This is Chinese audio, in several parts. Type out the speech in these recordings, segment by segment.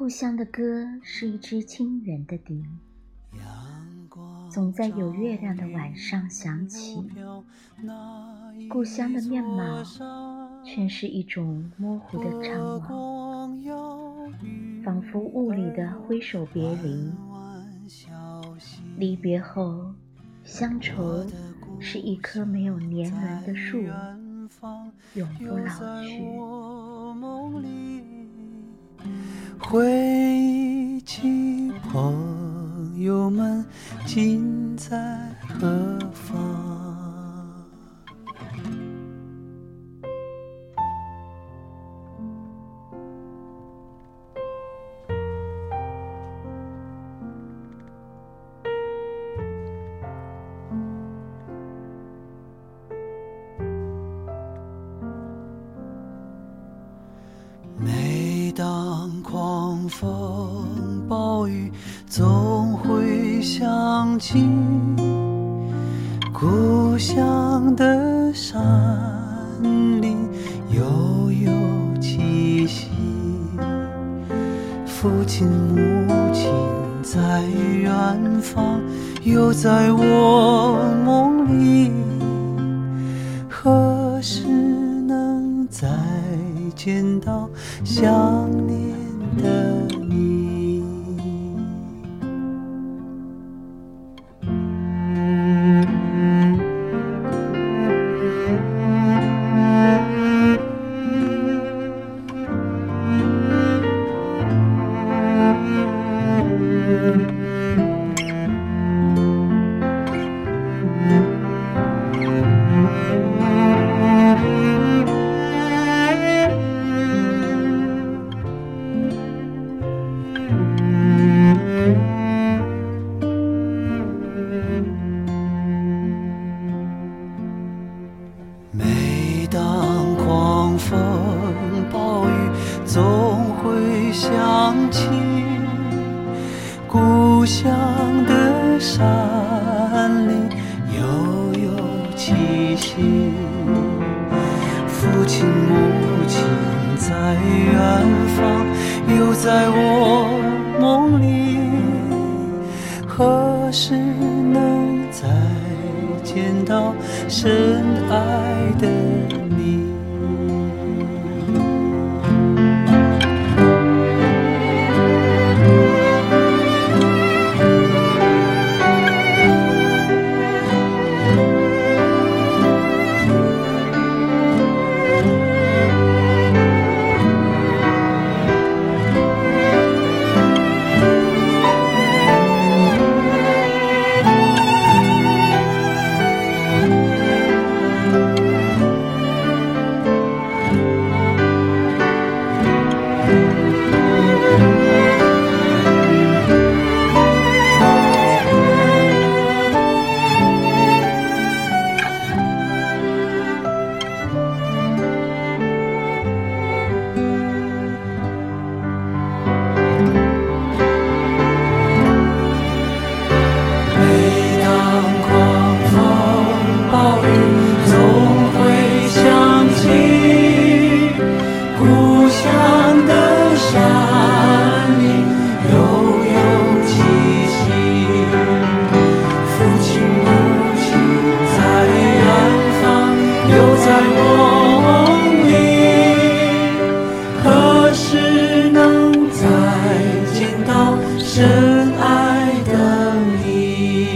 故乡的歌是一支清远的笛，总在有月亮的晚上响起。故乡的面貌，却是一种模糊的怅惘，仿佛雾里的挥手别离。离别后，乡愁是一棵没有年轮的树，永不老去。回忆起朋友们，今在何起故乡的山林悠悠气息，父亲母亲在远方，又在我梦里，何时能再见到气息，父亲母亲在远方，又在我梦里。何时能再见到深爱的深爱的你。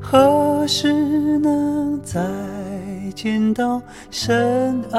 何时能再见到深爱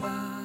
山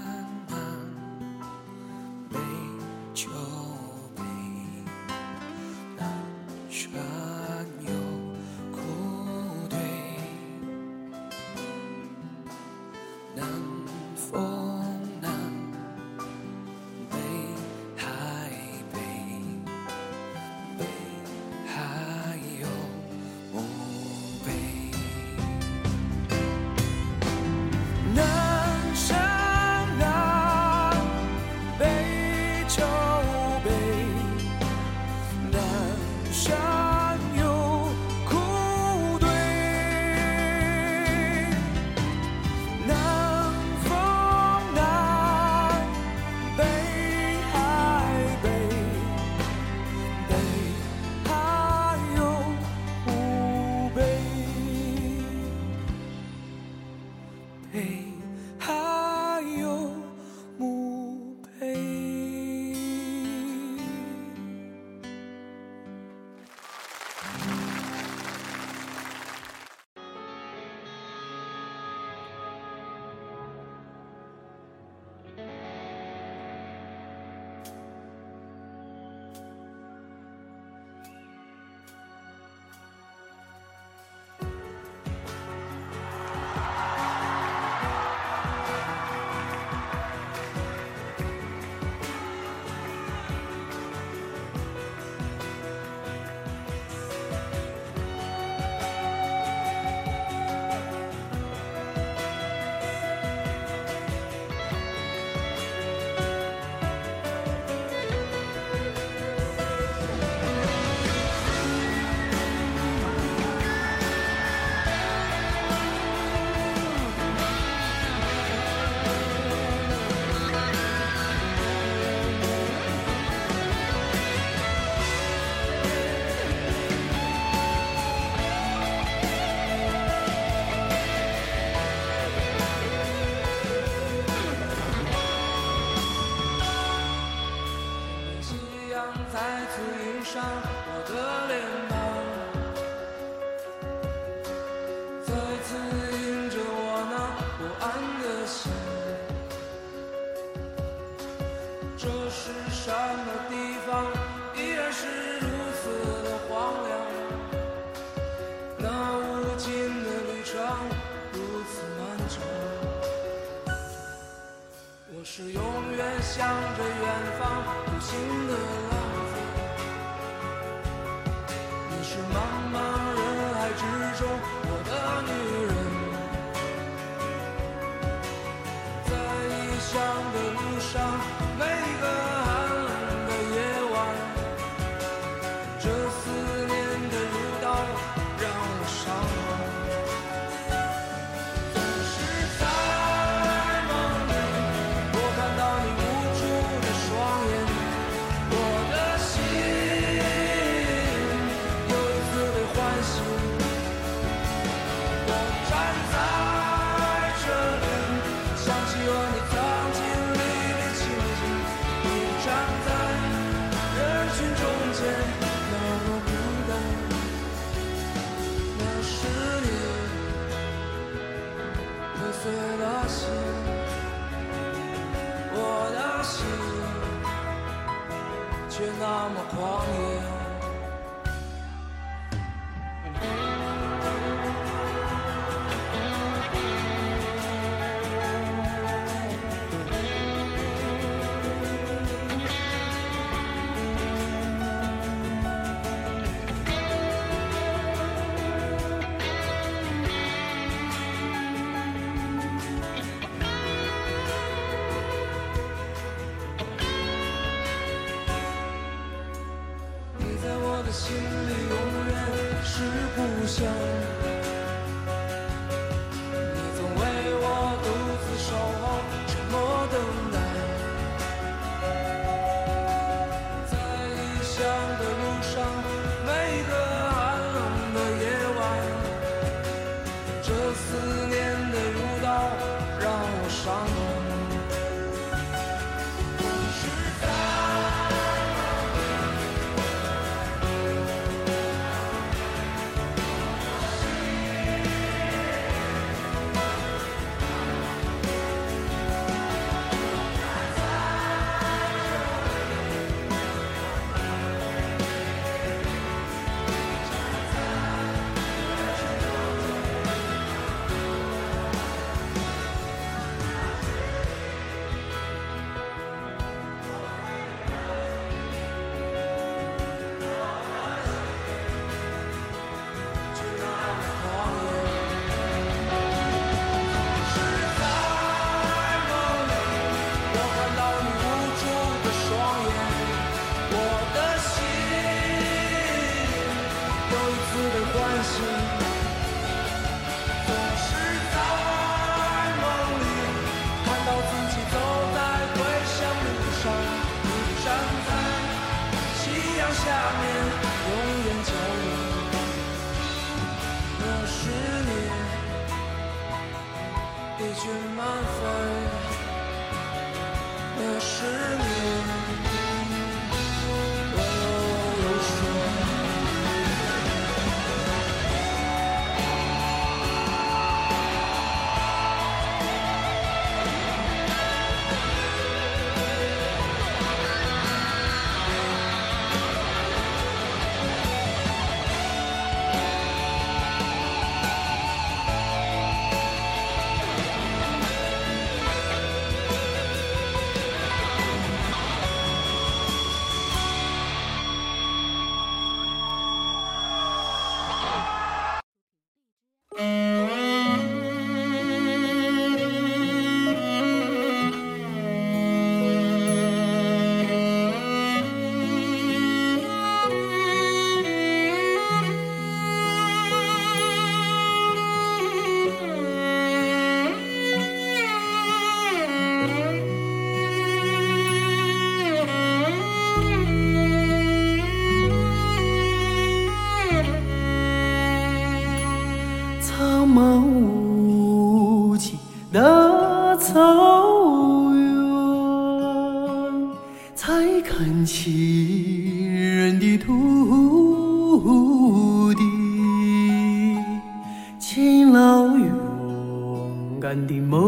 the most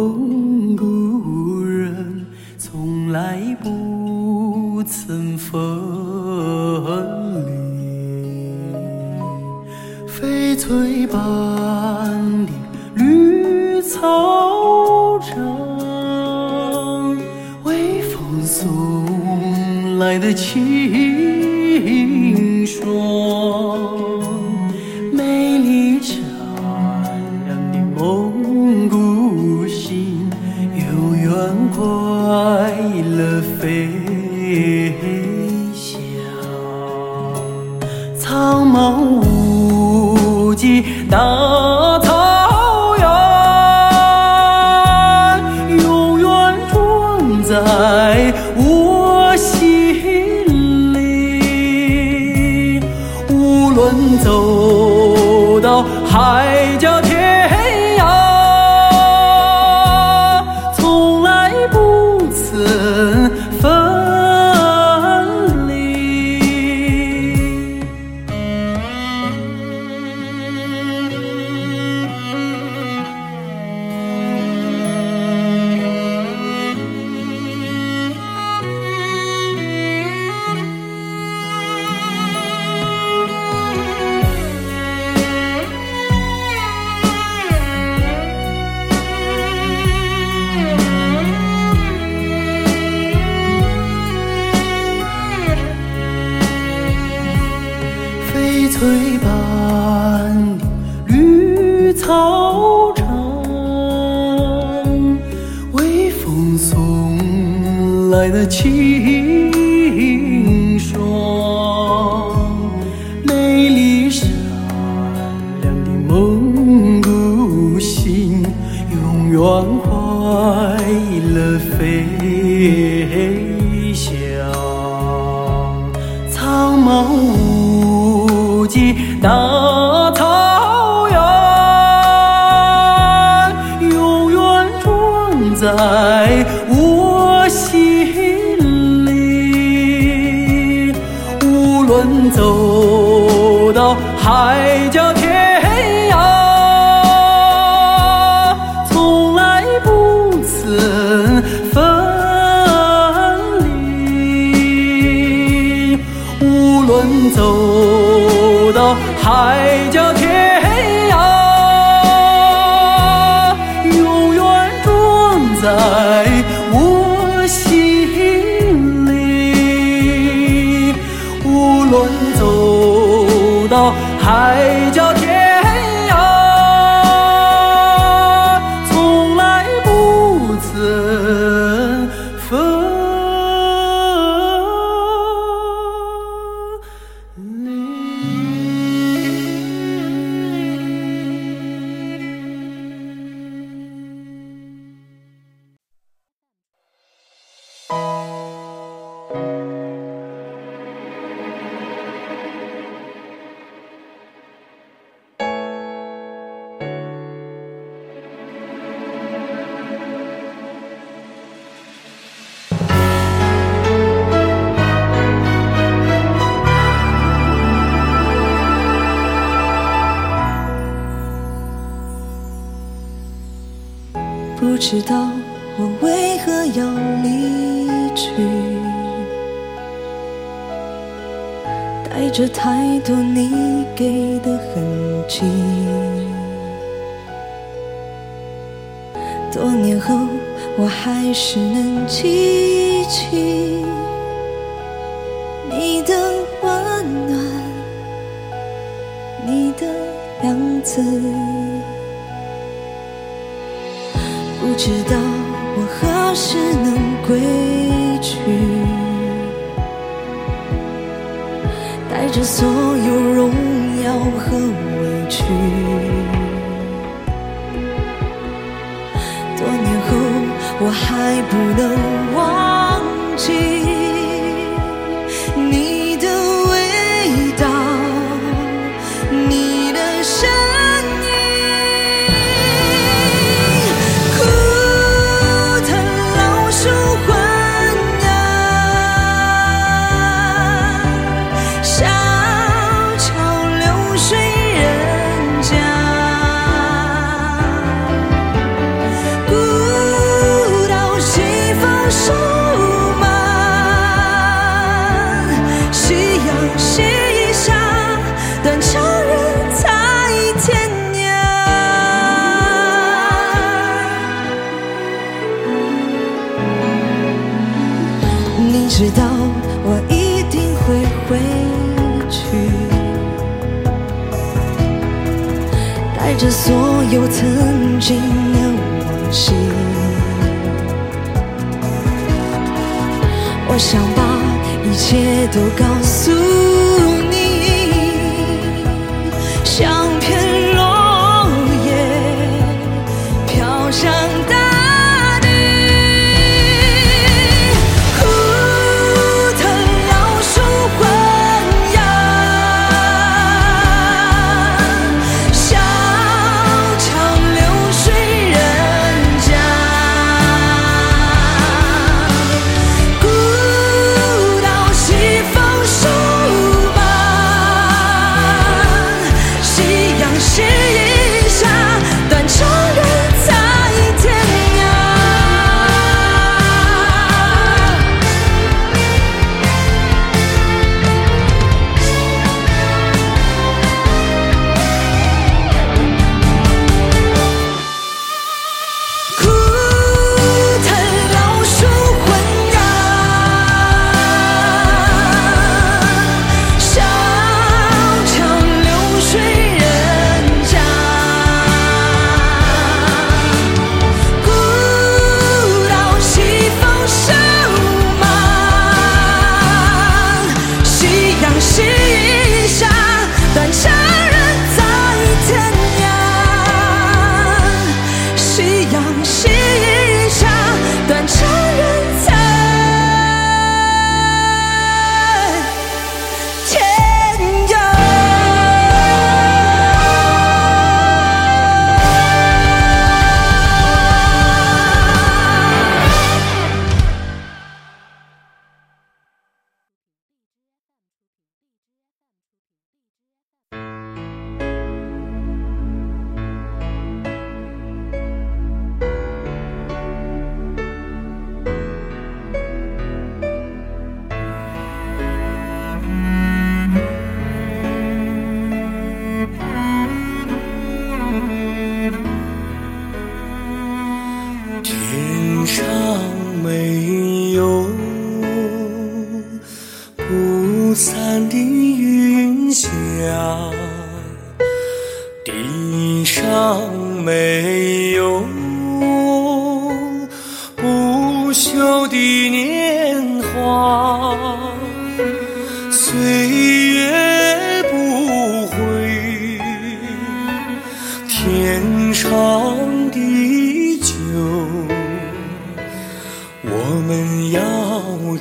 当来的奇。人走到海角知道我为何要离去，带着太多你给的痕迹。多年后，我还是能记起你的温暖，你的样子。知道我何时能归去。带着所有荣耀和委屈。多年后我还不能忘记。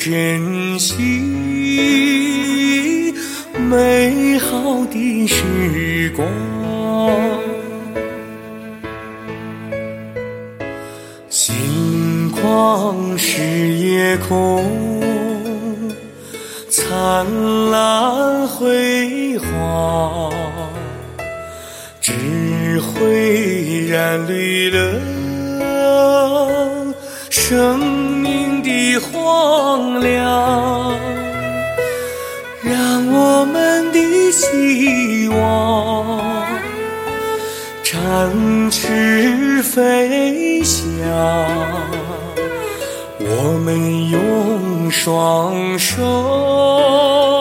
珍惜美好的时光心旷是夜空灿烂辉煌智慧染绿了生亮让我们的希望展翅飞翔我们用双手。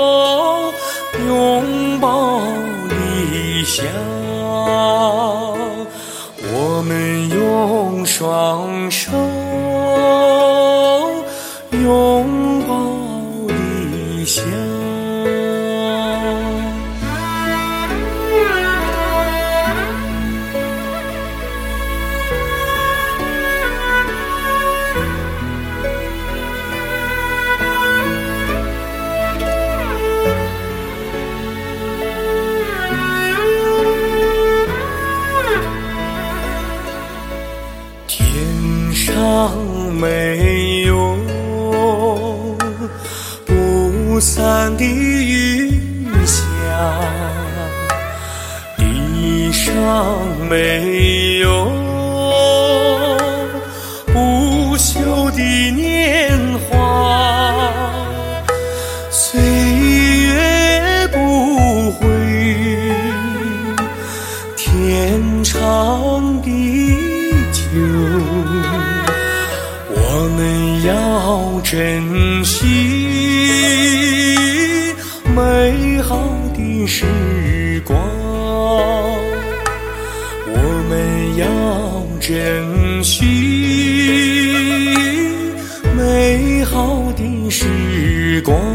天上没有不散的云霞地上没有。好的时光，